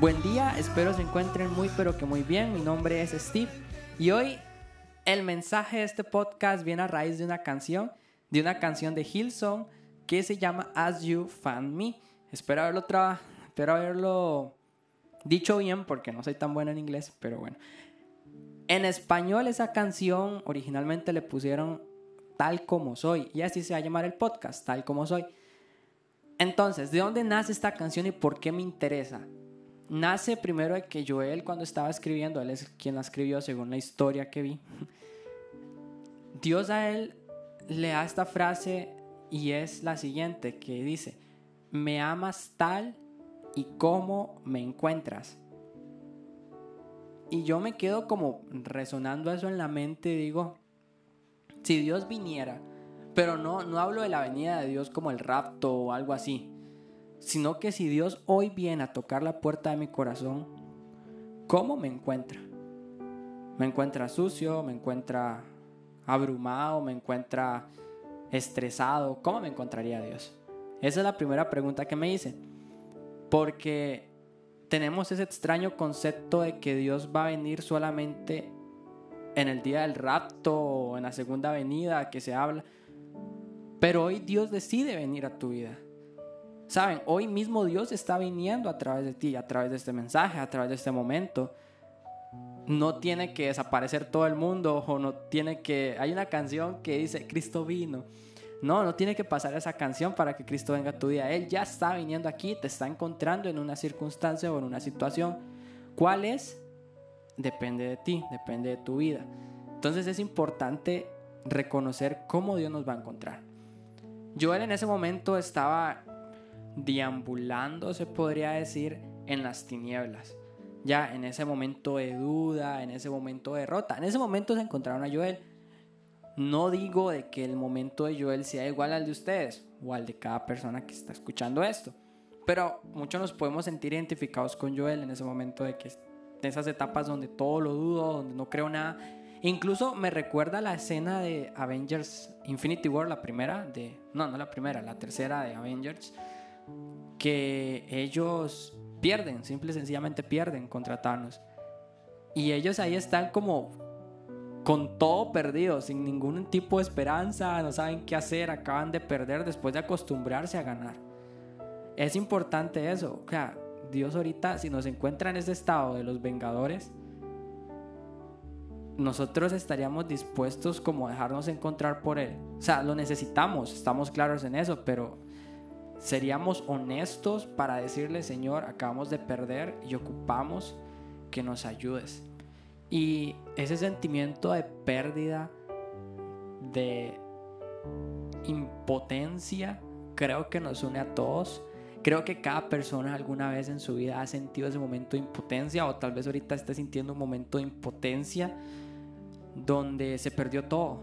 Buen día, espero se encuentren muy pero que muy bien. Mi nombre es Steve y hoy el mensaje de este podcast viene a raíz de una canción, de una canción de Hillsong que se llama As You Find Me. Espero haberlo, espero haberlo dicho bien porque no soy tan bueno en inglés, pero bueno. En español esa canción originalmente le pusieron Tal como soy y así se va a llamar el podcast, Tal como soy. Entonces, ¿de dónde nace esta canción y por qué me interesa? Nace primero de que Joel cuando estaba escribiendo, él es quien la escribió según la historia que vi, Dios a él le da esta frase y es la siguiente que dice, me amas tal y como me encuentras. Y yo me quedo como resonando eso en la mente digo, si Dios viniera, pero no, no hablo de la venida de Dios como el rapto o algo así, sino que si Dios hoy viene a tocar la puerta de mi corazón, ¿cómo me encuentra? ¿Me encuentra sucio? ¿Me encuentra abrumado? ¿Me encuentra estresado? ¿Cómo me encontraría Dios? Esa es la primera pregunta que me hice. Porque tenemos ese extraño concepto de que Dios va a venir solamente en el día del rapto o en la segunda venida que se habla. Pero hoy Dios decide venir a tu vida. Saben, hoy mismo Dios está viniendo a través de ti, a través de este mensaje, a través de este momento. No tiene que desaparecer todo el mundo o no tiene que... Hay una canción que dice, Cristo vino. No, no tiene que pasar esa canción para que Cristo venga a tu vida. Él ya está viniendo aquí, te está encontrando en una circunstancia o en una situación. ¿Cuál es? Depende de ti, depende de tu vida. Entonces es importante reconocer cómo Dios nos va a encontrar. Joel en ese momento estaba deambulando, se podría decir, en las tinieblas. Ya en ese momento de duda, en ese momento de derrota. En ese momento se encontraron a Joel. No digo de que el momento de Joel sea igual al de ustedes o al de cada persona que está escuchando esto. Pero muchos nos podemos sentir identificados con Joel en ese momento de que en esas etapas donde todo lo dudo, donde no creo nada. Incluso me recuerda la escena de Avengers Infinity War, la primera de... No, no la primera, la tercera de Avengers que ellos pierden, simple y sencillamente pierden contra Thanos. Y ellos ahí están como con todo perdido, sin ningún tipo de esperanza, no saben qué hacer, acaban de perder después de acostumbrarse a ganar. Es importante eso, o sea, Dios ahorita si nos encuentra en ese estado de los Vengadores, nosotros estaríamos dispuestos como a dejarnos encontrar por Él. O sea, lo necesitamos, estamos claros en eso, pero seríamos honestos para decirle, Señor, acabamos de perder y ocupamos que nos ayudes. Y ese sentimiento de pérdida, de impotencia, creo que nos une a todos. Creo que cada persona alguna vez en su vida ha sentido ese momento de impotencia o tal vez ahorita esté sintiendo un momento de impotencia donde se perdió todo,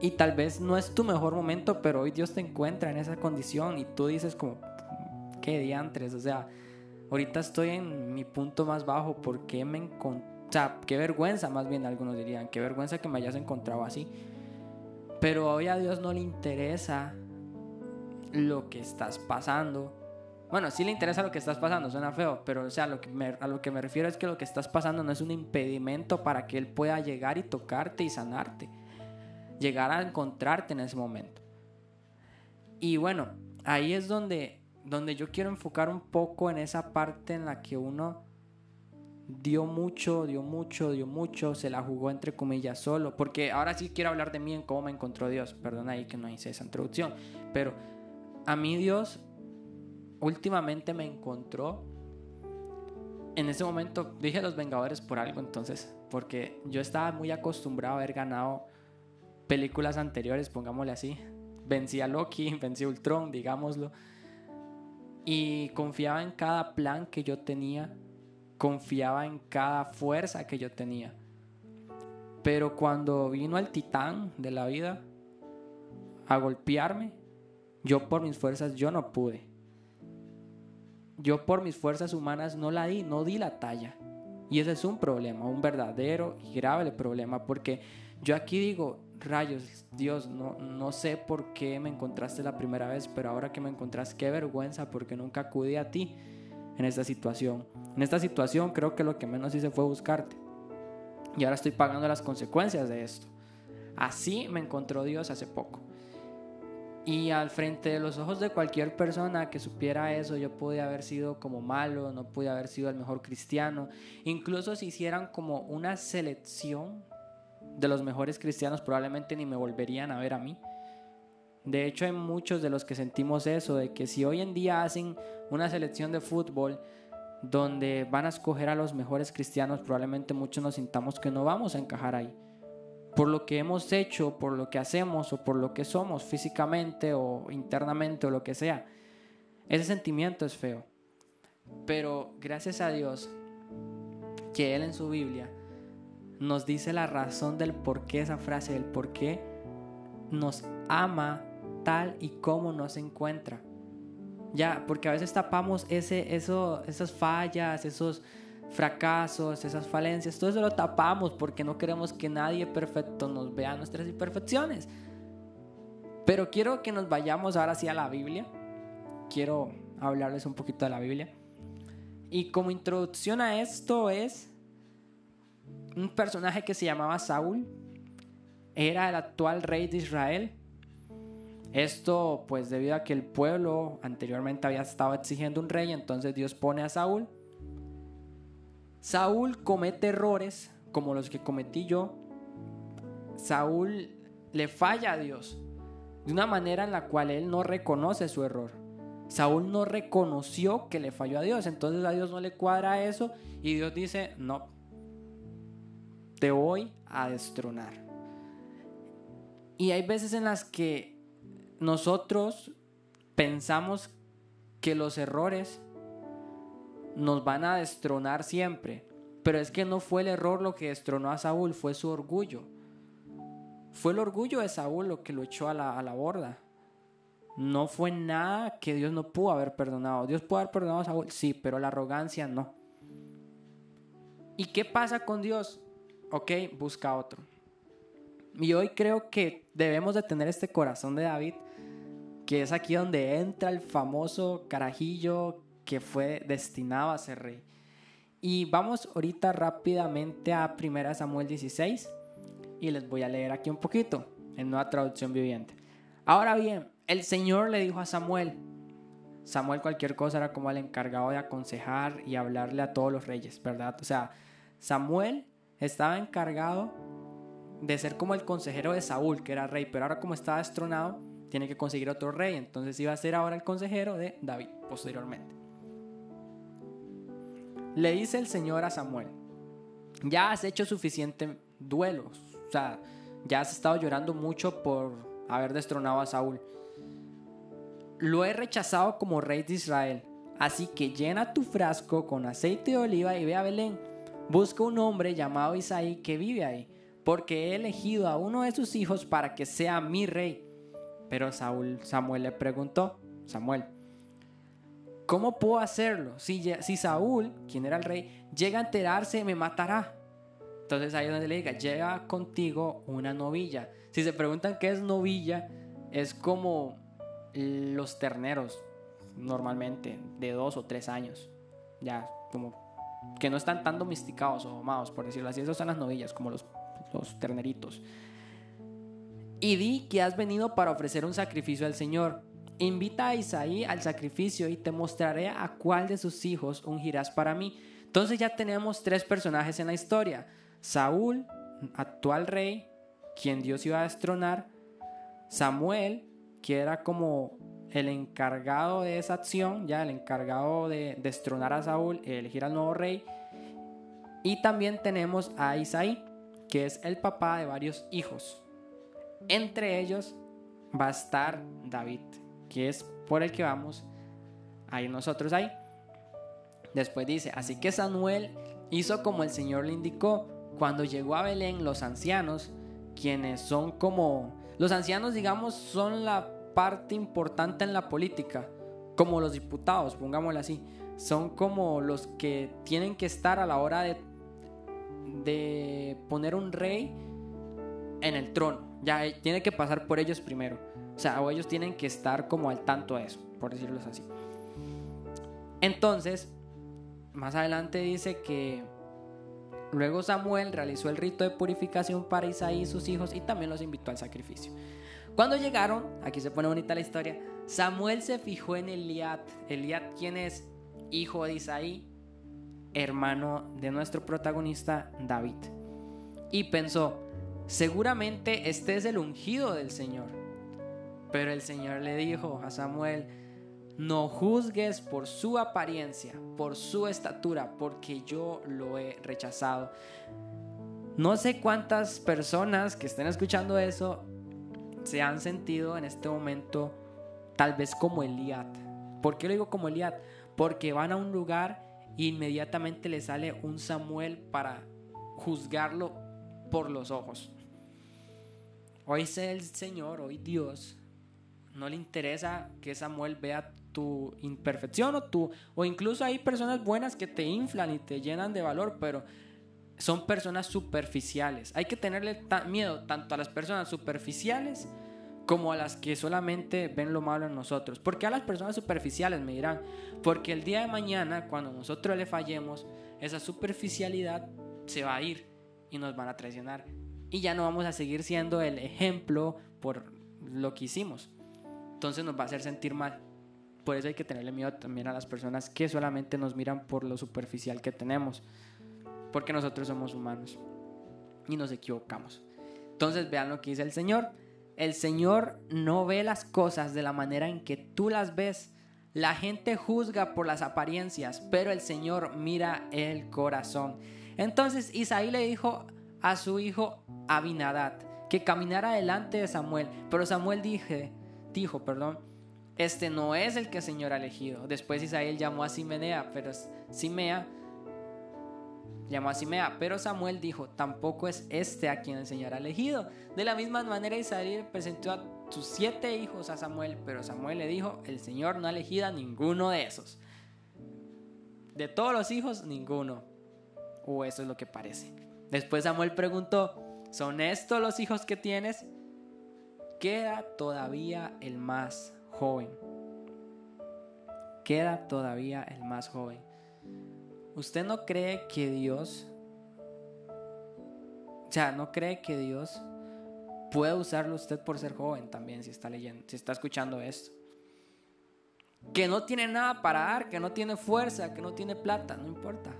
y tal vez no es tu mejor momento, pero hoy Dios te encuentra en esa condición y tú dices como, qué diantres, o sea, ahorita estoy en mi punto más bajo, ¿por qué me encontré? O sea, qué vergüenza, más bien algunos dirían, qué vergüenza que me hayas encontrado así. Pero hoy a Dios no le interesa lo que estás pasando. Bueno, sí le interesa lo que estás pasando, suena feo, pero o sea, que a lo que me refiero es que lo que estás pasando no es un impedimento para que Él pueda llegar y tocarte y sanarte llegar a encontrarte en ese momento. Y bueno, ahí es donde, donde yo quiero enfocar un poco en esa parte en la que uno dio mucho, dio mucho, dio mucho, se la jugó entre comillas solo, porque ahora sí quiero hablar de mí en cómo me encontró Dios, perdón ahí que no hice esa introducción, pero a mí Dios últimamente me encontró en ese momento, dije los Vengadores por algo entonces, porque yo estaba muy acostumbrado a haber ganado películas anteriores, pongámosle así. Vencí a Loki, vencí a Ultron, digámoslo. Y confiaba en cada plan que yo tenía, confiaba en cada fuerza que yo tenía. Pero cuando vino el titán de la vida a golpearme, yo por mis fuerzas yo no pude. Yo por mis fuerzas humanas no la di, no di la talla. Y ese es un problema, un verdadero y grave problema, porque yo aquí digo, rayos, Dios, no, no sé por qué me encontraste la primera vez, pero ahora que me encontraste, qué vergüenza porque nunca acudí a ti. en esta situación. En esta situación creo que lo que menos hice fue buscarte. Y ahora estoy pagando las consecuencias de esto. Así me encontró Dios hace poco. Y al frente de los ojos de cualquier persona que supiera eso, yo podía haber sido como malo, no pude haber sido el mejor cristiano. Incluso si hicieran como una selección de los mejores cristianos, probablemente ni me volverían a ver a mí. De hecho, hay muchos de los que sentimos eso, de que si hoy en día hacen una selección de fútbol donde van a escoger a los mejores cristianos, probablemente muchos nos sintamos que no vamos a encajar ahí por lo que hemos hecho, por lo que hacemos o por lo que somos físicamente o internamente o lo que sea. Ese sentimiento es feo. Pero gracias a Dios que Él en su Biblia nos dice la razón del por qué esa frase, del por qué nos ama tal y como nos encuentra. Ya, porque a veces tapamos ese, eso, esas fallas, esos fracasos, esas falencias, todo eso lo tapamos porque no queremos que nadie perfecto nos vea nuestras imperfecciones. Pero quiero que nos vayamos ahora sí a la Biblia. Quiero hablarles un poquito de la Biblia. Y como introducción a esto es un personaje que se llamaba Saúl. Era el actual rey de Israel. Esto pues debido a que el pueblo anteriormente había estado exigiendo un rey, entonces Dios pone a Saúl Saúl comete errores como los que cometí yo. Saúl le falla a Dios de una manera en la cual él no reconoce su error. Saúl no reconoció que le falló a Dios, entonces a Dios no le cuadra eso y Dios dice, no, te voy a destronar. Y hay veces en las que nosotros pensamos que los errores nos van a destronar siempre. Pero es que no fue el error lo que destronó a Saúl, fue su orgullo. Fue el orgullo de Saúl lo que lo echó a la, a la borda. No fue nada que Dios no pudo haber perdonado. Dios pudo haber perdonado a Saúl, sí, pero la arrogancia no. ¿Y qué pasa con Dios? Ok, busca otro. Y hoy creo que debemos de tener este corazón de David, que es aquí donde entra el famoso carajillo que fue destinado a ser rey. Y vamos ahorita rápidamente a 1 Samuel 16 y les voy a leer aquí un poquito en nueva traducción viviente. Ahora bien, el Señor le dijo a Samuel, Samuel cualquier cosa era como el encargado de aconsejar y hablarle a todos los reyes, ¿verdad? O sea, Samuel estaba encargado de ser como el consejero de Saúl, que era rey, pero ahora como estaba destronado, tiene que conseguir otro rey, entonces iba a ser ahora el consejero de David posteriormente. Le dice el Señor a Samuel, ya has hecho suficiente duelos, o sea, ya has estado llorando mucho por haber destronado a Saúl. Lo he rechazado como rey de Israel, así que llena tu frasco con aceite de oliva y ve a Belén. Busca un hombre llamado Isaí que vive ahí, porque he elegido a uno de sus hijos para que sea mi rey. Pero Saúl, Samuel le preguntó, Samuel, ¿Cómo puedo hacerlo? Si, si Saúl, quien era el rey, llega a enterarse, me matará. Entonces ahí es donde le diga, llega contigo una novilla. Si se preguntan qué es novilla, es como los terneros, normalmente, de dos o tres años. Ya, como que no están tan domesticados o amados, por decirlo así. Esas son las novillas, como los, los terneritos. Y di que has venido para ofrecer un sacrificio al Señor. Invita a Isaí al sacrificio y te mostraré a cuál de sus hijos ungirás para mí. Entonces ya tenemos tres personajes en la historia. Saúl, actual rey, quien Dios iba a destronar. Samuel, que era como el encargado de esa acción, ya el encargado de destronar a Saúl elegir al nuevo rey. Y también tenemos a Isaí, que es el papá de varios hijos. Entre ellos va a estar David que es por el que vamos a ir nosotros ahí. Después dice, así que Samuel hizo como el Señor le indicó. Cuando llegó a Belén, los ancianos, quienes son como... Los ancianos, digamos, son la parte importante en la política, como los diputados, pongámoslo así. Son como los que tienen que estar a la hora de, de poner un rey en el trono. Ya eh, tiene que pasar por ellos primero. O sea, ellos tienen que estar como al tanto de eso, por decirlo así. Entonces, más adelante dice que luego Samuel realizó el rito de purificación para Isaí y sus hijos y también los invitó al sacrificio. Cuando llegaron, aquí se pone bonita la historia, Samuel se fijó en Eliad. Eliad, quien es hijo de Isaí, hermano de nuestro protagonista David. Y pensó, seguramente este es el ungido del Señor. Pero el Señor le dijo a Samuel, no juzgues por su apariencia, por su estatura, porque yo lo he rechazado. No sé cuántas personas que estén escuchando eso se han sentido en este momento tal vez como Eliad. ¿Por qué lo digo como Eliad? Porque van a un lugar e inmediatamente le sale un Samuel para juzgarlo por los ojos. Hoy el Señor, hoy Dios, no le interesa que Samuel vea tu imperfección o tu o incluso hay personas buenas que te inflan y te llenan de valor, pero son personas superficiales. Hay que tenerle miedo tanto a las personas superficiales como a las que solamente ven lo malo en nosotros. Porque a las personas superficiales me dirán, porque el día de mañana, cuando nosotros le fallemos, esa superficialidad se va a ir y nos van a traicionar. Y ya no vamos a seguir siendo el ejemplo por lo que hicimos. Entonces nos va a hacer sentir mal. Por eso hay que tenerle miedo también a las personas que solamente nos miran por lo superficial que tenemos. Porque nosotros somos humanos y nos equivocamos. Entonces vean lo que dice el Señor. El Señor no ve las cosas de la manera en que tú las ves. La gente juzga por las apariencias, pero el Señor mira el corazón. Entonces Isaí le dijo a su hijo Abinadad que caminara delante de Samuel, pero Samuel dije, dijo, perdón, este no es el que el Señor ha elegido. Después Isaí llamó a Simenea, pero Simea llamó a Simea, pero Samuel dijo, tampoco es este a quien el Señor ha elegido. De la misma manera Isaí presentó a sus siete hijos a Samuel, pero Samuel le dijo, el Señor no ha elegido a ninguno de esos. De todos los hijos, ninguno. O eso es lo que parece. Después Samuel preguntó, ¿son estos los hijos que tienes? Queda todavía el más joven. Queda todavía el más joven. ¿Usted no cree que Dios, o sea, no cree que Dios puede usarlo usted por ser joven también si está leyendo, si está escuchando esto? Que no tiene nada para dar, que no tiene fuerza, que no tiene plata, no importa.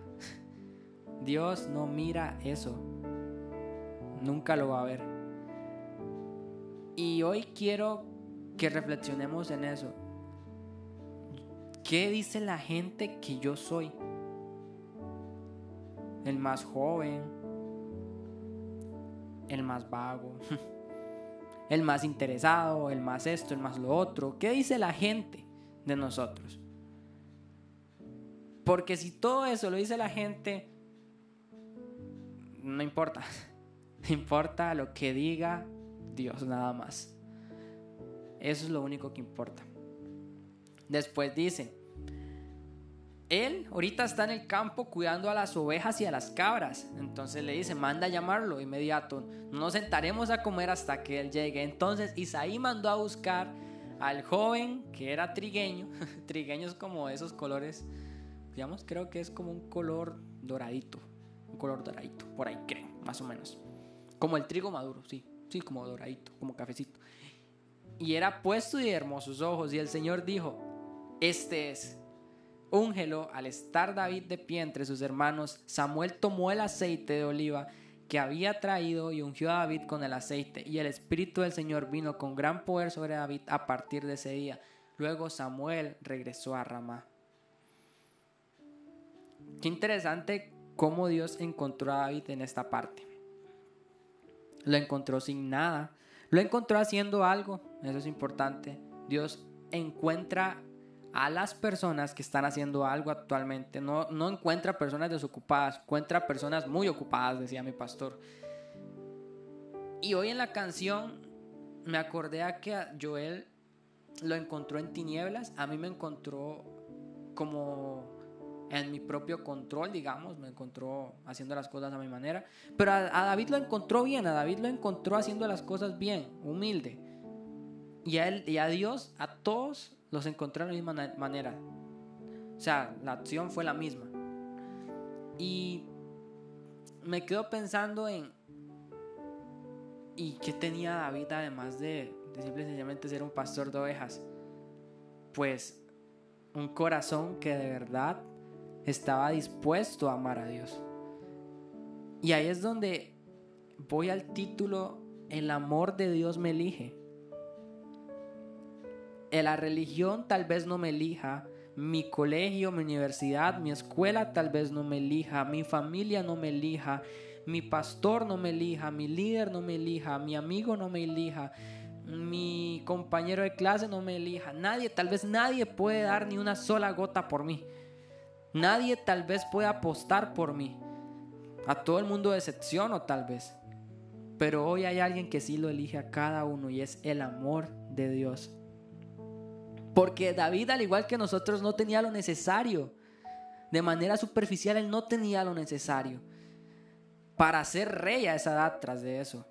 Dios no mira eso. Nunca lo va a ver. Y hoy quiero que reflexionemos en eso. ¿Qué dice la gente que yo soy? El más joven, el más vago, el más interesado, el más esto, el más lo otro. ¿Qué dice la gente de nosotros? Porque si todo eso lo dice la gente, no importa. Importa lo que diga Dios nada más. Eso es lo único que importa. Después dice, él ahorita está en el campo cuidando a las ovejas y a las cabras. Entonces le dice, manda a llamarlo inmediato. No nos sentaremos a comer hasta que él llegue. Entonces Isaí mandó a buscar al joven que era trigueño. Trigueños como esos colores, digamos, creo que es como un color doradito. Un color doradito, por ahí creo, más o menos. Como el trigo maduro, sí, sí, como doradito, como cafecito. Y era puesto y hermosos ojos. Y el Señor dijo, este es Úngelo, al estar David de pie entre sus hermanos, Samuel tomó el aceite de oliva que había traído y ungió a David con el aceite, y el Espíritu del Señor vino con gran poder sobre David a partir de ese día. Luego Samuel regresó a Ramá. Qué interesante cómo Dios encontró a David en esta parte. Lo encontró sin nada. Lo encontró haciendo algo. Eso es importante. Dios encuentra a las personas que están haciendo algo actualmente. No, no encuentra personas desocupadas, encuentra personas muy ocupadas, decía mi pastor. Y hoy en la canción me acordé a que Joel lo encontró en tinieblas, a mí me encontró como en mi propio control, digamos, me encontró haciendo las cosas a mi manera, pero a, David lo encontró bien, a David lo encontró haciendo las cosas bien, humilde. Y a, él, y a Dios, a todos los encontré de la misma manera. O sea, la acción fue la misma. Y me quedo pensando en... ¿Y qué tenía David además de, de simple y sencillamente ser un pastor de ovejas? Pues un corazón que de verdad estaba dispuesto a amar a Dios. Y ahí es donde voy al título, el amor de Dios me elige. La religión tal vez no me elija, mi colegio, mi universidad, mi escuela tal vez no me elija, mi familia no me elija, mi pastor no me elija, mi líder no me elija, mi amigo no me elija, mi compañero de clase no me elija, nadie, tal vez nadie puede dar ni una sola gota por mí. Nadie tal vez puede apostar por mí. A todo el mundo decepciono tal vez. Pero hoy hay alguien que sí lo elige a cada uno y es el amor de Dios. Porque David, al igual que nosotros, no tenía lo necesario. De manera superficial, él no tenía lo necesario para ser rey a esa edad tras de eso.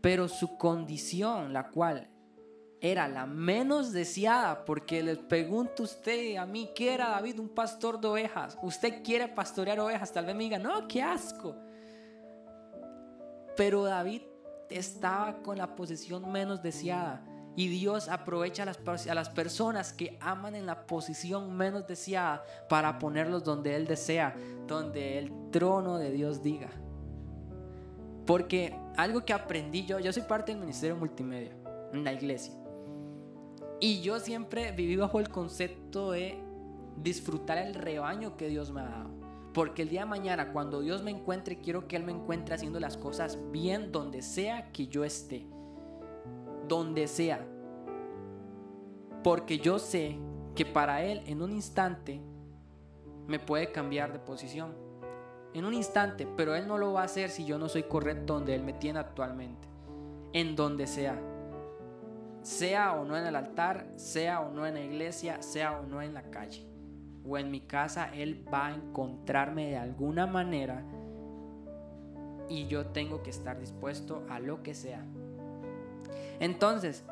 Pero su condición, la cual era la menos deseada, porque les pregunto a usted, a mí, ¿qué era David? Un pastor de ovejas. ¿Usted quiere pastorear ovejas? Tal vez me diga, no, qué asco. Pero David estaba con la posición menos deseada. Y Dios aprovecha a las, personas que aman en la posición menos deseada para ponerlos donde Él desea, donde el trono de Dios diga. Porque algo que aprendí yo, yo soy parte del Ministerio Multimedia en la iglesia. Y yo siempre viví bajo el concepto de disfrutar el rebaño que Dios me ha dado. Porque el día de mañana, cuando Dios me encuentre, quiero que Él me encuentre haciendo las cosas bien donde sea que yo esté. Donde sea. Porque yo sé que para Él en un instante me puede cambiar de posición. En un instante, pero Él no lo va a hacer si yo no soy correcto donde Él me tiene actualmente. En donde sea sea o no en el altar, sea o no en la iglesia, sea o no en la calle o en mi casa, Él va a encontrarme de alguna manera y yo tengo que estar dispuesto a lo que sea. Entonces,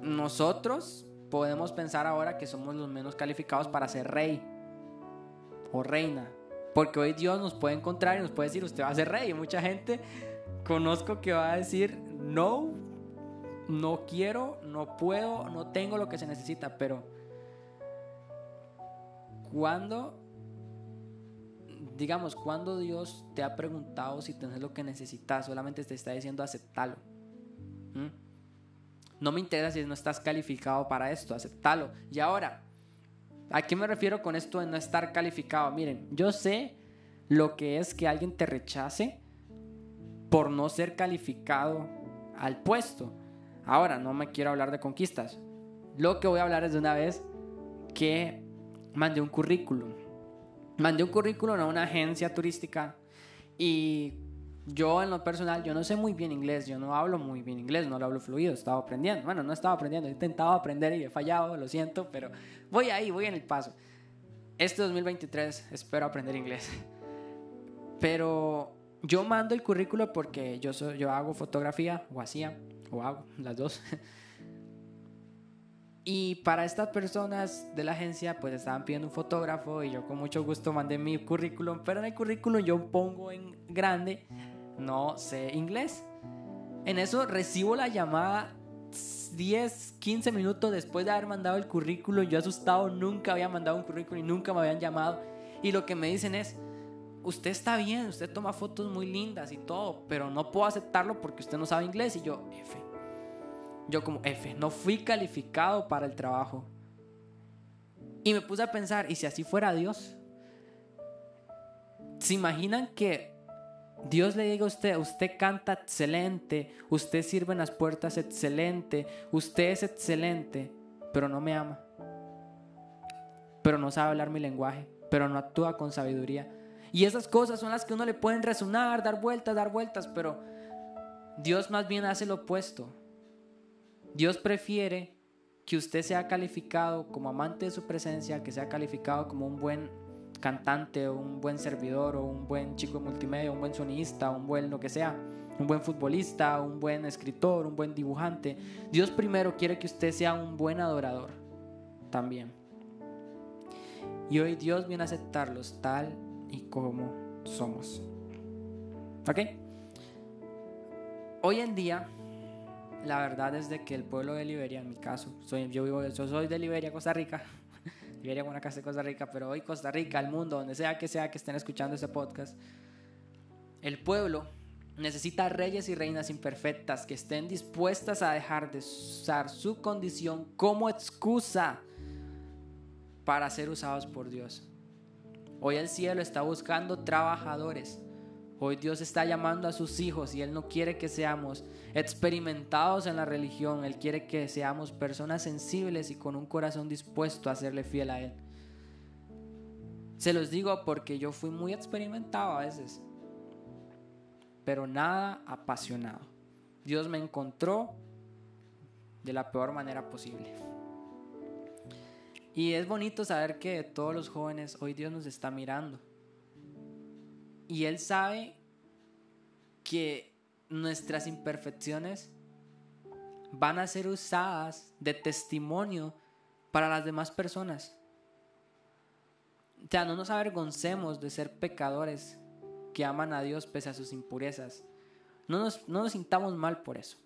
nosotros podemos pensar ahora que somos los menos calificados para ser rey o reina, porque hoy Dios nos puede encontrar y nos puede decir, usted va a ser rey. Y mucha gente conozco que va a decir, no, no quiero, no puedo, no tengo lo que se necesita, pero cuando, digamos, cuando Dios te ha preguntado si tienes lo que necesitas, solamente te está diciendo aceptalo. No me interesa si no estás calificado para esto, aceptalo. Y ahora, ¿a qué me refiero con esto de no estar calificado? Miren, yo sé lo que es que alguien te rechace por no ser calificado al puesto. Ahora, no me quiero hablar de conquistas. Lo que voy a hablar es de una vez que mandé un currículum. Mandé un currículum a una agencia turística y yo en lo personal, yo no sé muy bien inglés, yo no hablo muy bien inglés, no lo hablo fluido, estaba aprendiendo. Bueno, no estaba aprendiendo, he intentado aprender y he fallado, lo siento, pero voy ahí, voy en el paso. Este 2023 espero aprender inglés. Pero yo mando el currículum porque yo, yo hago fotografía o hacía o hago las dos. Y para estas personas de la agencia, pues estaban pidiendo un fotógrafo y yo con mucho gusto mandé mi currículum, pero en el currículum yo pongo en grande, no sé inglés. En eso recibo la llamada 10, 15 minutos después de haber mandado el currículum. Yo asustado, nunca había mandado un currículum y nunca me habían llamado. Y lo que me dicen es, usted está bien, usted toma fotos muy lindas y todo, pero no puedo aceptarlo porque usted no sabe inglés. Y yo, F. Yo como F, no fui calificado para el trabajo. Y me puse a pensar, ¿y si así fuera Dios? ¿Se imaginan que Dios le diga a usted, usted canta excelente, usted sirve en las puertas excelente, usted es excelente, pero no me ama? Pero no sabe hablar mi lenguaje, pero no actúa con sabiduría y esas cosas son las que uno le pueden resonar, dar vueltas, dar vueltas, pero Dios más bien hace lo opuesto. Dios prefiere que usted sea calificado como amante de su presencia, que sea calificado como un buen cantante un buen servidor o un buen chico de multimedia, un buen sonista, un buen lo que sea, un buen futbolista, un buen escritor, un buen dibujante. Dios primero quiere que usted sea un buen adorador también. Y hoy Dios viene a aceptarlos tal y como somos. ¿Ok? Hoy en día, la verdad es de que el pueblo de Liberia, en mi caso, soy, yo, vivo, yo soy de Liberia, Costa Rica. Liberia, una casa de Costa Rica, pero hoy Costa Rica, el mundo, donde sea que sea que estén escuchando este podcast, el pueblo necesita reyes y reinas imperfectas que estén dispuestas a dejar de usar su condición como excusa para ser usados por Dios. Hoy el cielo está buscando trabajadores. Hoy Dios está llamando a sus hijos y Él no quiere que seamos experimentados en la religión. Él quiere que seamos personas sensibles y con un corazón dispuesto a serle fiel a Él. Se los digo porque yo fui muy experimentado a veces pero nada apasionado. Dios me encontró de la peor manera posible. Y es bonito saber que todos los jóvenes hoy Dios nos está mirando. Y Él sabe que nuestras imperfecciones van a ser usadas de testimonio para las demás personas. O sea, no nos avergoncemos de ser pecadores que aman a Dios pese a sus impurezas. No nos, no nos sintamos mal por eso.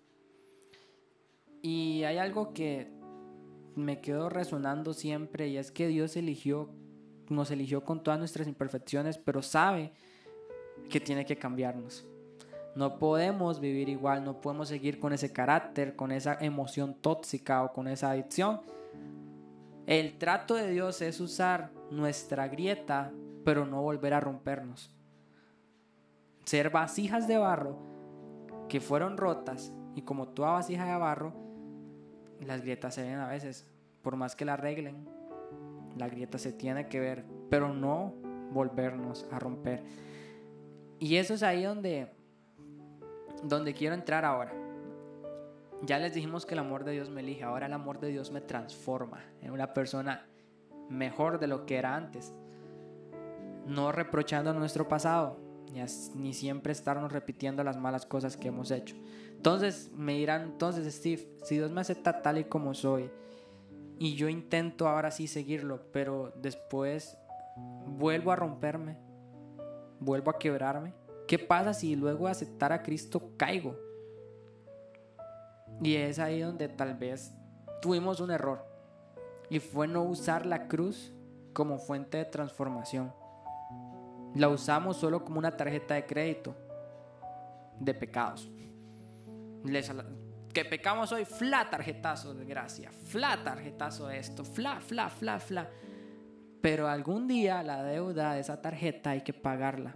Y hay algo que me quedó resonando siempre y es que Dios eligió, nos eligió con todas nuestras imperfecciones, pero sabe que tiene que cambiarnos. No podemos vivir igual, no podemos seguir con ese carácter, con esa emoción tóxica o con esa adicción. El trato de Dios es usar nuestra grieta, pero no volver a rompernos ser vasijas de barro que fueron rotas y como toda vasija de barro, las grietas se ven a veces, por más que la arreglen, la grieta se tiene que ver, pero no volvernos a romper. Y eso es ahí donde, donde quiero entrar ahora. Ya les dijimos que el amor de Dios me elige, ahora el amor de Dios me transforma en una persona mejor de lo que era antes. No reprochando nuestro pasado, ni siempre estarnos repitiendo las malas cosas que hemos hecho. Entonces me dirán, entonces Steve, si Dios me acepta tal y como soy y yo intento ahora sí seguirlo, pero después vuelvo a romperme, vuelvo a quebrarme, ¿qué pasa si luego de aceptar a Cristo caigo? Y es ahí donde tal vez tuvimos un error y fue no usar la cruz como fuente de transformación la usamos solo como una tarjeta de crédito de pecados. que pecamos hoy, fla tarjetazo de gracia, fla tarjetazo de esto, fla, fla, fla, fla. Pero algún día la deuda de esa tarjeta hay que pagarla.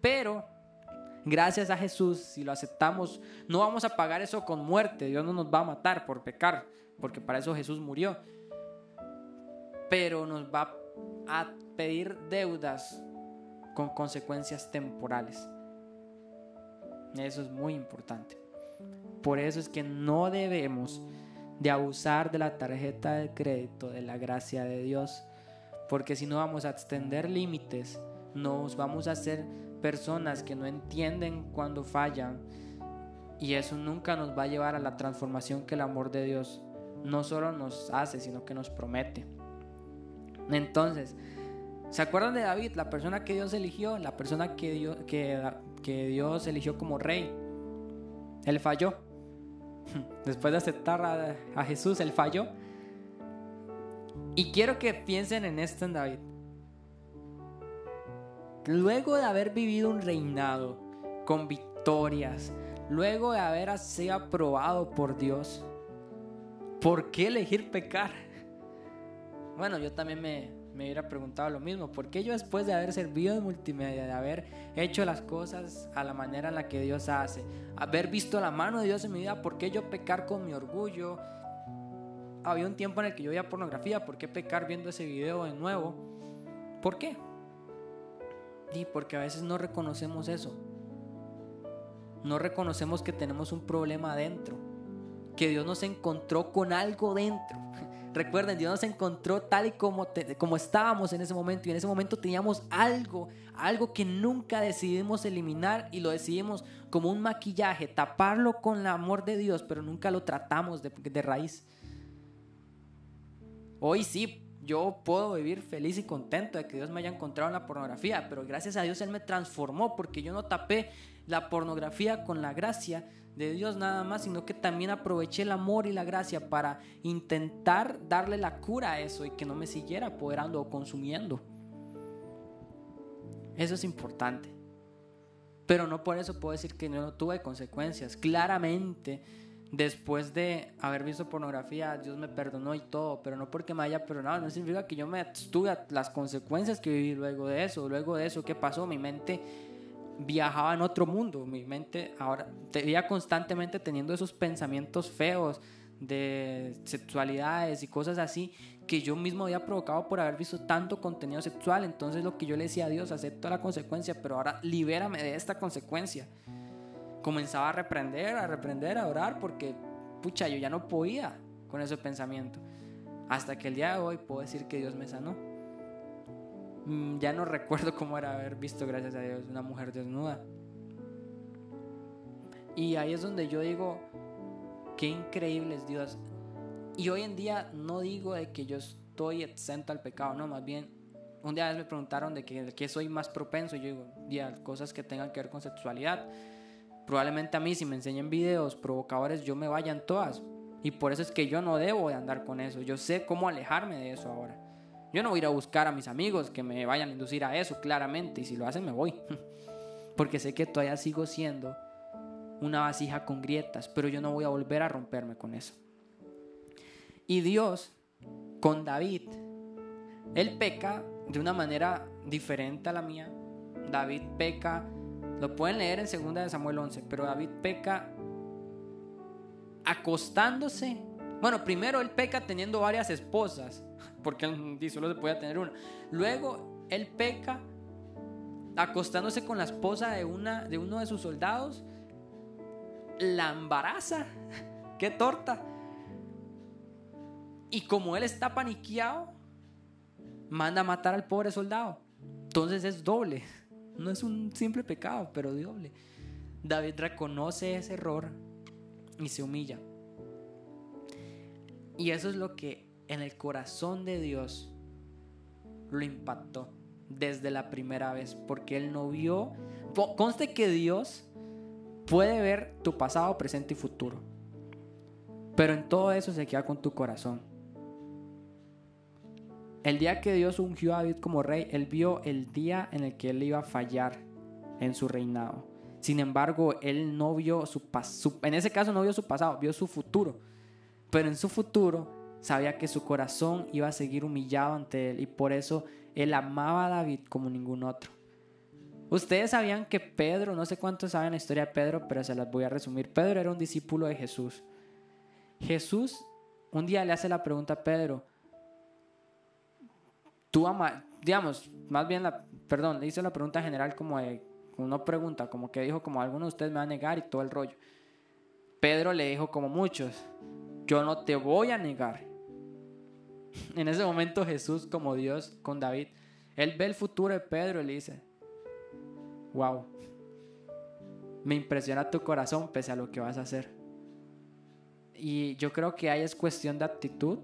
Pero gracias a Jesús, si lo aceptamos, no vamos a pagar eso con muerte. Dios no nos va a matar por pecar, porque para eso Jesús murió. Pero nos va a pedir deudas con consecuencias temporales. Eso es muy importante. Por eso es que no debemos de abusar de la tarjeta de crédito de la gracia de Dios, porque si no vamos a extender límites, nos vamos a hacer personas que no entienden cuando fallan y eso nunca nos va a llevar a la transformación que el amor de Dios no solo nos hace, sino que nos promete. Entonces, ¿Se acuerdan de David, la persona que Dios eligió, la persona que Dios, que, Dios eligió como rey? Él falló. Después de aceptar a, a, Jesús, él falló. Y quiero que piensen en esto en David. Luego de haber vivido un reinado con victorias, luego de haber sido aprobado por Dios, ¿por qué elegir pecar? Bueno, yo también me, me hubiera preguntado lo mismo. ¿Por qué yo después de haber servido en multimedia, de haber hecho las cosas a la manera en la que Dios hace, haber visto la mano de Dios en mi vida, ¿por qué yo pecar con mi orgullo? Había un tiempo en el que yo veía pornografía, ¿por qué pecar viendo ese video de nuevo? ¿Por qué? Y porque a veces no reconocemos eso. No reconocemos que tenemos un problema adentro. Que Dios nos encontró con algo dentro Recuerden, Dios nos encontró tal y como, como estábamos en ese momento y en ese momento teníamos algo, algo que nunca decidimos eliminar y lo decidimos como un maquillaje, taparlo con el amor de Dios, pero nunca lo tratamos de, de raíz. Hoy sí, Yo puedo vivir feliz y contento de que Dios me haya encontrado en la pornografía, pero gracias a Dios Él me transformó porque yo no tapé la pornografía con la gracia de Dios nada más, sino que también aproveché el amor y la gracia para intentar darle la cura a eso y que no me siguiera apoderando o consumiendo. Eso es importante. Pero no por eso puedo decir que no tuve consecuencias. Claramente, después de haber visto pornografía, Dios me perdonó y todo, pero no porque me haya perdonado, no significa que yo me tuve las consecuencias que viví luego de eso. Luego de eso, ¿qué pasó? Mi mente viajaba en otro mundo. Mi mente ahora veía constantemente teniendo esos pensamientos feos de sexualidades y cosas así que yo mismo había provocado por haber visto tanto contenido sexual. Entonces lo que yo le decía a Dios, acepto la consecuencia, pero ahora libérame de esta consecuencia. Comenzaba a reprender, a reprender, a orar, porque, pucha, yo ya no podía con ese pensamiento. Hasta que el día de hoy puedo decir que Dios me sanó. Mm, ya no recuerdo cómo era haber visto, gracias a Dios, una mujer desnuda. Y ahí es donde yo digo, qué increíble es Dios. Y hoy en día no digo de que yo estoy exento al pecado, no, más bien, un día me preguntaron de que, soy más propenso, y yo digo, ya, cosas que tengan que ver con sexualidad. Probablemente a mí si me enseñan videos provocadores yo me vayan todas. Y por eso es que yo no debo de andar con eso. Yo sé cómo alejarme de eso ahora. Yo no voy a ir a buscar a mis amigos que me vayan a inducir a eso, claramente. Y si lo hacen, me voy. Porque sé que todavía sigo siendo una vasija con grietas, pero yo no voy a volver a romperme con eso. Y Dios, con David, él peca de una manera diferente a la mía. David peca, lo pueden leer en 2 de Samuel 11, pero David peca acostándose. Bueno, primero él peca teniendo varias esposas, porque él solo se podía tener una. Luego él peca acostándose con la esposa de, una, de uno de sus soldados, la embaraza. ¡Qué torta! Y como él está paniqueado, manda a matar al pobre soldado. Entonces es doble. No es un simple pecado, pero doble. David reconoce ese error y se humilla. Y eso es lo que en el corazón de Dios lo impactó desde la primera vez, porque él no vio, conste que Dios puede ver tu pasado, presente y futuro, pero en todo eso se queda con tu corazón. El día que Dios ungió a David como rey, él vio el día en el que él iba a fallar en su reinado. Sin embargo, él no vio su pasado, en ese caso no vio su pasado, vio su futuro. Pero en su futuro sabía que su corazón iba a seguir humillado ante él y por eso él amaba a David como ningún otro. Ustedes sabían que Pedro, no sé cuántos saben la historia de Pedro, pero se las voy a resumir. Pedro era un discípulo de Jesús. Jesús un día le hace la pregunta a Pedro, tú amas, digamos, más bien la, perdón, le hizo la pregunta general como de, una pregunta, como que dijo como alguno de ustedes me va a negar y todo el rollo. Pedro le dijo como muchos, yo no te voy a negar. En ese momento Jesús como Dios con David, él ve el futuro de Pedro y le dice, wow, me impresiona tu corazón pese a lo que vas a hacer. Y yo creo que ahí es cuestión de actitud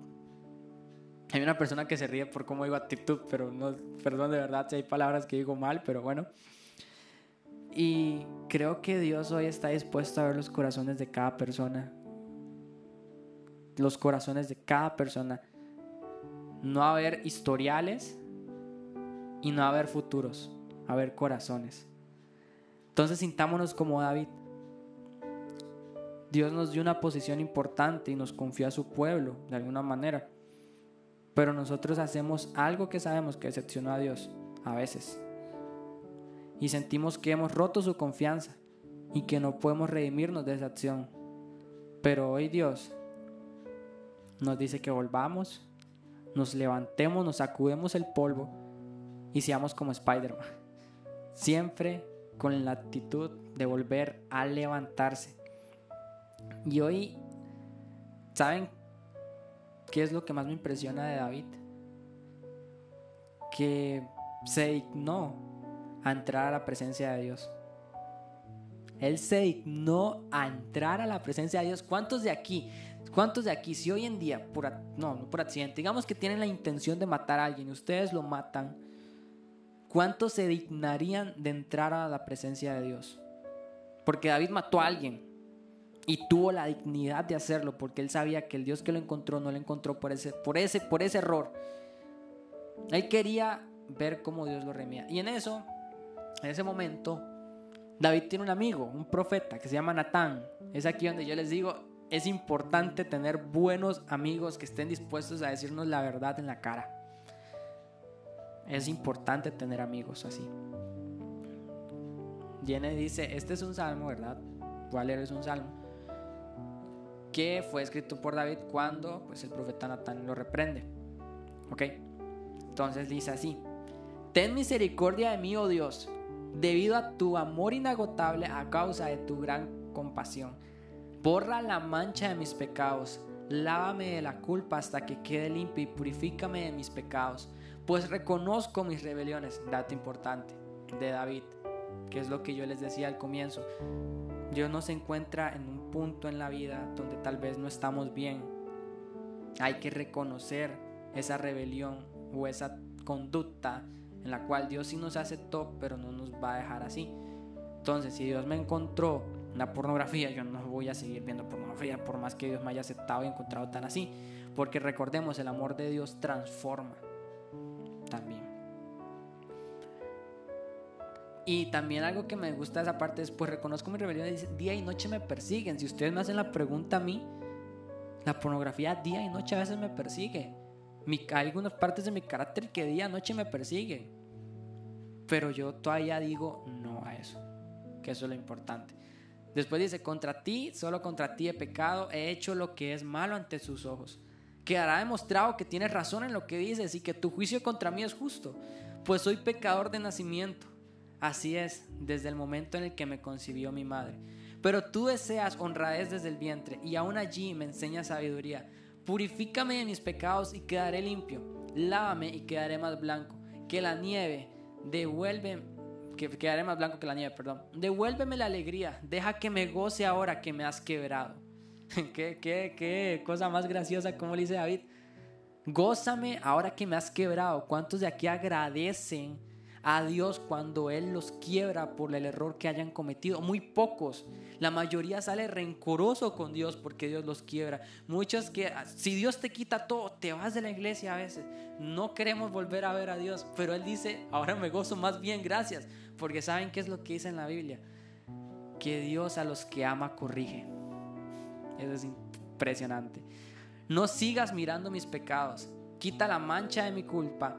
hay una persona que se ríe por cómo digo actitud, pero no, perdón de verdad si hay palabras que digo mal, pero bueno. Y creo que Dios hoy está dispuesto a ver los corazones de cada persona. Los corazones de cada persona. No a ver historiales y no a ver futuros, a ver corazones. Entonces sintámonos como David. Dios nos dio una posición importante y nos confió a su pueblo de alguna manera. Pero nosotros hacemos algo que sabemos que decepcionó a Dios a veces. Y sentimos que hemos roto su confianza y que no podemos redimirnos de esa acción. Pero hoy Dios nos dice que volvamos, nos levantemos, nos sacudemos el polvo y seamos como Spider-Man. Siempre con la actitud de volver a levantarse. Y hoy, ¿saben ¿Qué es lo que más me impresiona de David? Que se dignó a entrar a la presencia de Dios. Él se dignó a entrar a la presencia de Dios. ¿Cuántos de aquí ¿Cuántos de aquí, si hoy en día, por, no, no por accidente, digamos que tienen la intención de matar a alguien y ustedes lo matan, ¿cuántos se dignarían de entrar a la presencia de Dios? Porque David mató a alguien y tuvo la dignidad de hacerlo porque él sabía que el Dios que lo encontró no lo encontró por ese, por ese, por ese error. Él quería ver cómo Dios lo remía. Y en eso, en ese momento, David tiene un amigo, un profeta que se llama Natán. Es aquí donde yo les digo, es importante tener buenos amigos que estén dispuestos a decirnos la verdad en la cara. Es importante tener amigos así. Viene dice, este es un salmo, ¿verdad? Leer es un salmo que fue escrito por David cuando pues, el profeta Natán lo reprende. ¿Ok? Entonces dice así, ten misericordia de mí, oh Dios, debido a tu amor inagotable a causa de tu gran compasión. Borra la mancha de mis pecados, lávame de la culpa hasta que quede limpio y purifícame de mis pecados, pues reconozco mis rebeliones. Dato importante de David, que es lo que yo les decía al comienzo. Dios nos encuentra en un punto en la vida donde tal vez no estamos bien. Hay que reconocer esa rebelión o esa conducta en la cual Dios sí nos aceptó, pero no nos va a dejar así. Entonces, si Dios me encontró la pornografía, yo no voy a seguir viendo pornografía por más que Dios me haya aceptado y encontrado tan así. Porque recordemos, el amor de Dios transforma Y también algo que me gusta de esa parte es, pues reconozco mi rebelión, dice, día y noche me persiguen. Si ustedes me hacen la pregunta a mí, la pornografía día y noche a veces me persigue. hay algunas partes de mi carácter que día y noche me persiguen. Pero yo todavía digo no a eso, que eso es lo importante. Después dice, contra ti, solo contra ti he pecado, he hecho lo que es malo ante sus ojos. Quedará demostrado que tienes razón en lo que dices y que tu juicio contra mí es justo, pues soy pecador de nacimiento Así es, desde el momento en el que me concibió mi madre. Pero tú deseas honradez desde el vientre y aún allí me enseñas sabiduría. Purifícame de mis pecados y quedaré limpio. Lávame y quedaré más blanco que la nieve. Devuelve, que quedaré más blanco que la nieve, perdón. Devuélveme la alegría. Deja que me goce ahora que me has quebrado. ¿Qué, qué, qué cosa más graciosa, como le dice David. Gózame ahora que me has quebrado. ¿Cuántos de aquí agradecen? A Dios cuando Él los quiebra por el error que hayan cometido. Muy pocos. La mayoría sale rencoroso con Dios porque Dios los quiebra. Muchos que si Dios te quita todo, te vas de la iglesia a veces. No queremos volver a ver a Dios, pero Él dice, ahora me gozo más bien, gracias. Porque saben qué es lo que dice en la Biblia. Que Dios a los que ama corrige. Eso es impresionante. No sigas mirando mis pecados. Quita la mancha de mi culpa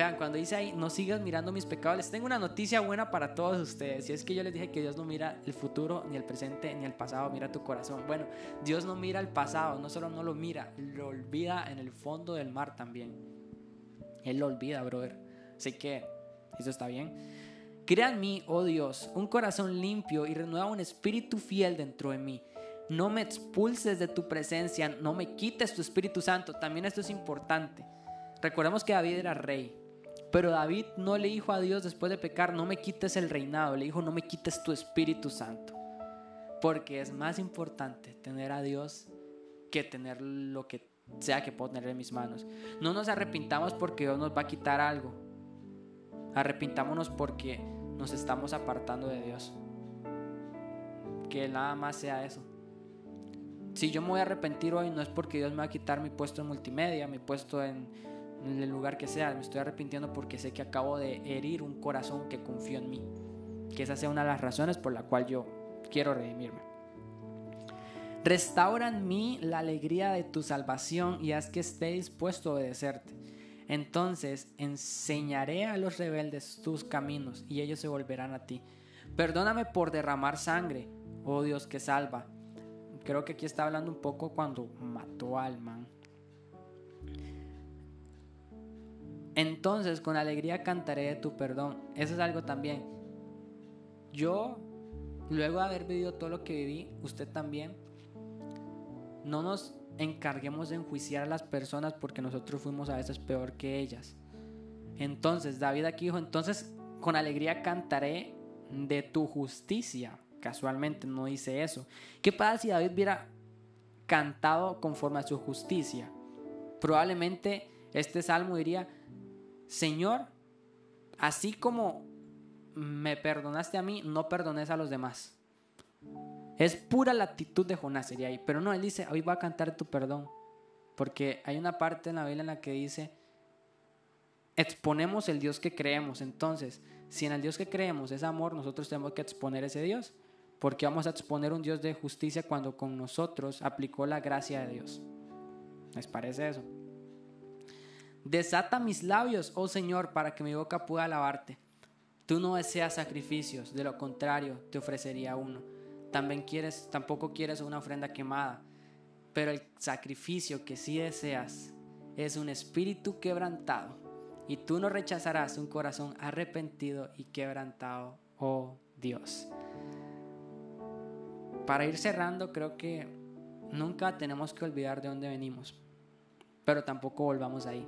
Vean, cuando dice ahí, no sigas mirando mis pecados, les tengo una noticia buena para todos ustedes. Y es que yo les dije que Dios no mira el futuro, ni el presente, ni el pasado, mira tu corazón. Bueno, Dios no mira el pasado, no solo no lo mira, lo olvida en el fondo del mar también. Él lo olvida, brother. Así que, eso está bien. Crea en mí, oh Dios, un corazón limpio y renueva un espíritu fiel dentro de mí. No me expulses de tu presencia, no me quites tu Espíritu Santo. También esto es importante. Recordemos que David era rey. Pero David no le dijo a Dios después de pecar, no me quites el reinado, le dijo, no me quites tu Espíritu Santo. Porque es más importante tener a Dios que tener lo que sea que puedo tener en mis manos. No nos arrepintamos porque Dios nos va a quitar algo. Arrepintámonos porque nos estamos apartando de Dios. Que nada más sea eso. Si yo me voy a arrepentir hoy no es porque Dios me va a quitar mi puesto en multimedia, mi puesto en en el lugar que sea, me estoy arrepintiendo porque sé que acabo de herir un corazón que confió en mí. Que esa sea una de las razones por la cual yo quiero redimirme. Restaura en mí la alegría de tu salvación y haz que esté dispuesto a obedecerte. Entonces enseñaré a los rebeldes tus caminos y ellos se volverán a ti. Perdóname por derramar sangre, oh Dios que salva. Creo que aquí está hablando un poco cuando mató al man Entonces con alegría cantaré de tu perdón. Eso es algo también. Yo, luego de haber vivido todo lo que viví, usted también, no nos encarguemos de enjuiciar a las personas porque nosotros fuimos a veces peor que ellas. Entonces, David aquí dijo, entonces con alegría cantaré de tu justicia. Casualmente no dice eso. ¿Qué pasa si David hubiera cantado conforme a su justicia. Probablemente este salmo diría, Señor, así como me perdonaste a mí, no perdones a los demás. Es pura la actitud de Jonás, sería ahí. Pero no, él dice, hoy va a cantar tu perdón. Porque hay una parte en la Biblia en la que dice, exponemos el Dios que creemos. Entonces, si en el Dios que creemos es amor, nosotros tenemos que exponer ese Dios. Porque vamos a exponer un Dios de justicia cuando con nosotros aplicó la gracia de Dios. ¿Les parece eso? Desata mis labios, oh Señor, para que mi boca pueda alabarte. Tú no deseas sacrificios, de lo contrario te ofrecería uno. También quieres, tampoco quieres una ofrenda quemada, pero el sacrificio que sí deseas es un espíritu quebrantado, y tú no rechazarás un corazón arrepentido y quebrantado, oh Dios. Para ir cerrando, creo que nunca tenemos que olvidar de dónde venimos, pero tampoco volvamos ahí.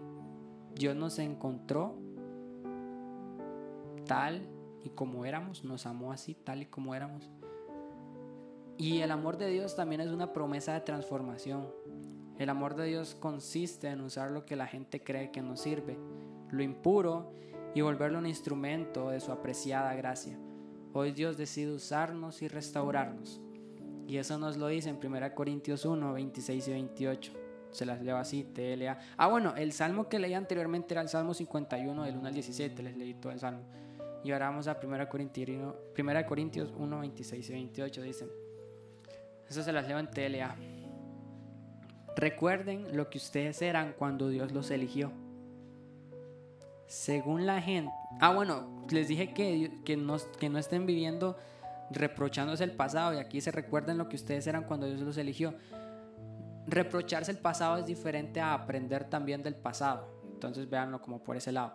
Dios nos encontró tal y como éramos, nos amó así, tal y como éramos. Y el amor de Dios también es una promesa de transformación. El amor de Dios consiste en usar lo que la gente cree que nos sirve, lo impuro, y volverlo un instrumento de su apreciada gracia. Hoy Dios decide usarnos y restaurarnos. Y eso nos lo dice en 1 Corintios 1, 26 y 28 se las leo así, TLA. Ah, bueno, el salmo que leí anteriormente era el Salmo 51 del 1 al 17, les leí todo el salmo. Y ahora vamos a 1 Corintios, 1 Corintios 1, 26 y 28, dicen. Eso se las leo en TLA. Recuerden lo que ustedes eran cuando Dios los eligió. Según la gente... Ah, bueno, les dije que, que, no, que no estén viviendo reprochándose el pasado y aquí se recuerden lo que ustedes eran cuando Dios los eligió reprocharse el pasado es diferente a aprender también del pasado. Entonces véanlo como por ese lado.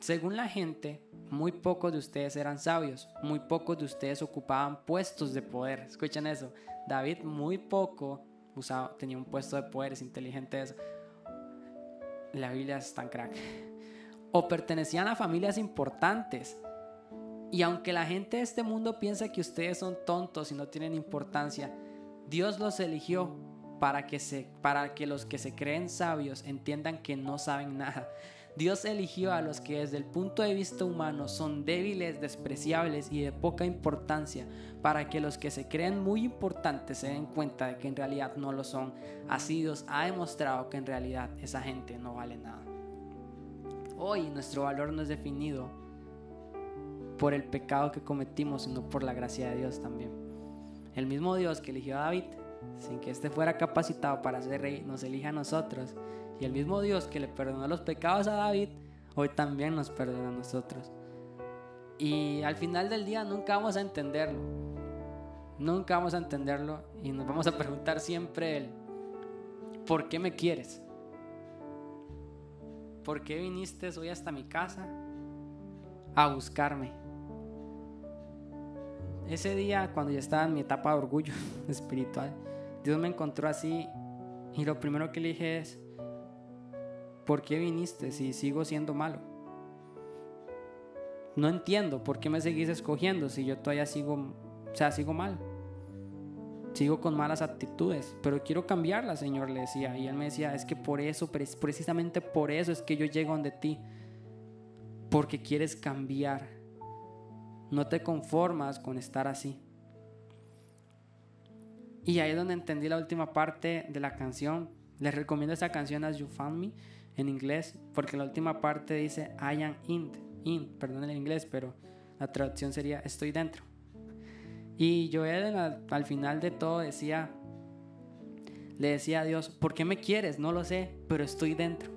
Según la gente, muy pocos de ustedes eran sabios, muy pocos de ustedes ocupaban puestos de poder. Escuchen eso. David muy poco usaba, tenía un puesto de poder, es inteligente eso. La Biblia es tan crack. O pertenecían a familias importantes. Y aunque la gente de este mundo piensa que ustedes son tontos y no tienen importancia, Dios los eligió para que, se, para que los que se creen sabios entiendan que no saben nada. Dios eligió a los que desde el punto de vista humano son débiles, despreciables y de poca importancia, para que los que se creen muy importantes se den cuenta de que en realidad no lo son. Así Dios ha demostrado que en realidad esa gente no vale nada. Hoy nuestro valor no es definido por el pecado que cometimos, sino por la gracia de Dios también. El mismo Dios que eligió a David, sin que éste fuera capacitado para ser rey, nos elige a nosotros. Y el mismo Dios que le perdonó los pecados a David, hoy también nos perdona a nosotros. Y al final del día nunca vamos a entenderlo. Nunca vamos a entenderlo y nos vamos a preguntar siempre él, ¿por qué me quieres? ¿Por qué viniste hoy hasta mi casa a buscarme? Ese día, cuando yo estaba en mi etapa de orgullo espiritual, Dios me encontró así y lo primero que le dije es, ¿por qué viniste si sigo siendo malo? No entiendo por qué me seguís escogiendo si yo todavía sigo, o sea, sigo mal. Sigo con malas actitudes, pero quiero cambiarla, Señor, le decía. Y él me decía, es que por eso, precisamente por eso es que yo llego donde ti. Porque quieres cambiar no te conformas con estar así. Y ahí es donde entendí la última parte de la canción. Les recomiendo esa canción As You Found Me en inglés, porque la última parte dice I am in, in, perdón el inglés, pero la traducción sería estoy dentro. Y yo al, al final de todo decía, le decía a Dios, ¿por qué me quieres? No lo sé, pero estoy dentro.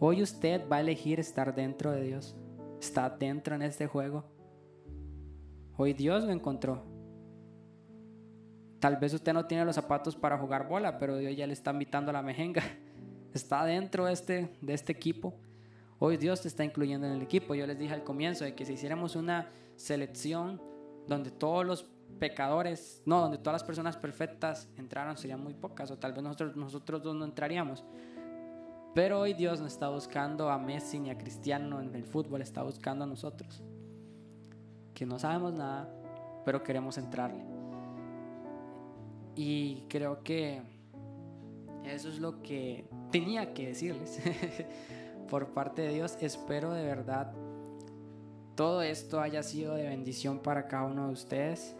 Hoy usted va a elegir estar dentro de Dios está dentro en este juego. Hoy Dios lo encontró. Tal vez usted no tiene los zapatos para jugar bola, pero Dios ya le está invitando a la mejenga. Está dentro de este, de este equipo. Hoy Dios te está incluyendo en el equipo. Yo les dije al comienzo de que si hiciéramos una selección donde todos los pecadores, no, donde todas las personas perfectas entraran, serían muy pocas, o tal vez nosotros, nosotros dos no entraríamos. Pero hoy Dios no está buscando a Messi ni a Cristiano en el fútbol, está buscando a nosotros. Que no sabemos nada, pero queremos entrarle. Y creo que eso es lo que tenía que decirles por parte de Dios. Espero de verdad todo esto haya sido de bendición para cada uno de ustedes.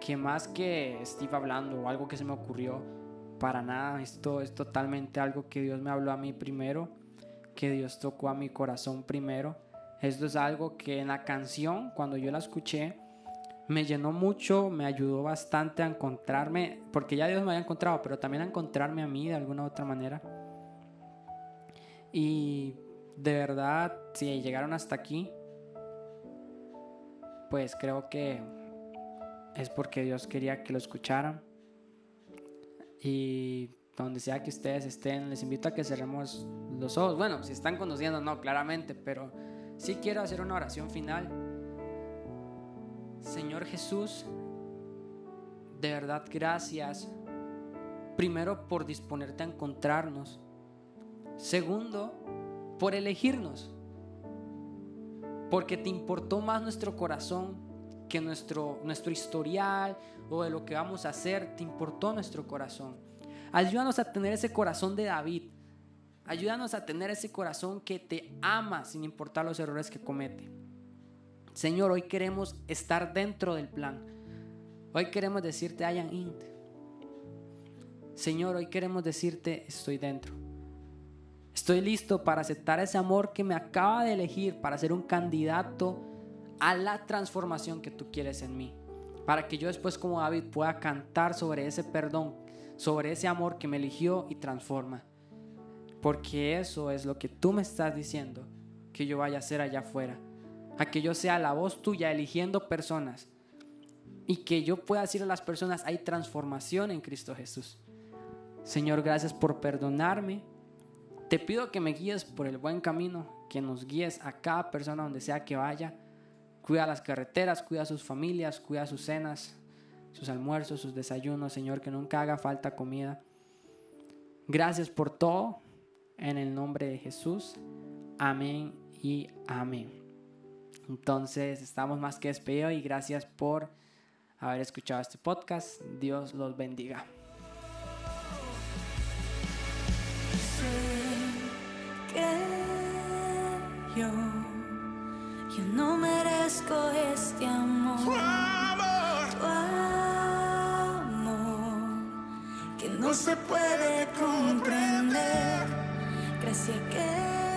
Que más que Steve hablando o algo que se me ocurrió, para nada, esto es totalmente algo que Dios me habló a mí primero, que Dios tocó a mi corazón primero. Esto es algo que en la canción, cuando yo la escuché, me llenó mucho, me ayudó bastante a encontrarme, porque ya Dios me había encontrado, pero también a encontrarme a mí de alguna otra manera. Y de verdad, si llegaron hasta aquí, pues creo que es porque Dios quería que lo escucharan. Y donde sea que ustedes estén, les invito a que cerremos los ojos. Bueno, si están conociendo, no, claramente, pero sí quiero hacer una oración final Señor Jesús, de verdad gracias. Primero por disponerte a encontrarnos. Segundo, por elegirnos. Porque te importó más nuestro corazón que nuestro, nuestro historial o de lo que vamos a hacer. Te importó nuestro corazón. Ayúdanos a tener ese corazón de David. Ayúdanos a tener ese corazón que te ama sin importar los errores que comete. Señor, hoy queremos estar dentro del plan. Hoy queremos decirte, int. Señor, hoy queremos decirte, estoy dentro. Estoy listo para aceptar ese amor que me acaba de elegir para ser un candidato a la transformación que tú quieres en mí. Para que yo después como David pueda cantar sobre ese perdón, sobre ese amor que me eligió y transforma. Porque eso es lo que tú me estás diciendo que yo vaya a hacer allá afuera a que yo sea la voz tuya eligiendo personas y que yo pueda decir a las personas, hay transformación en Cristo Jesús. Señor, gracias por perdonarme. Te pido que me guíes por el buen camino, que nos guíes a cada persona donde sea que vaya. Cuida las carreteras, cuida sus familias, cuida sus cenas, sus almuerzos, sus desayunos, Señor, que nunca haga falta comida. Gracias por todo, en el nombre de Jesús. Amén y amén. Entonces, estamos más que despedidos y gracias por haber escuchado este podcast. Dios los bendiga. yo, yo no este amor. Tu amor. Tu amor que no se puede comprender. Gracias que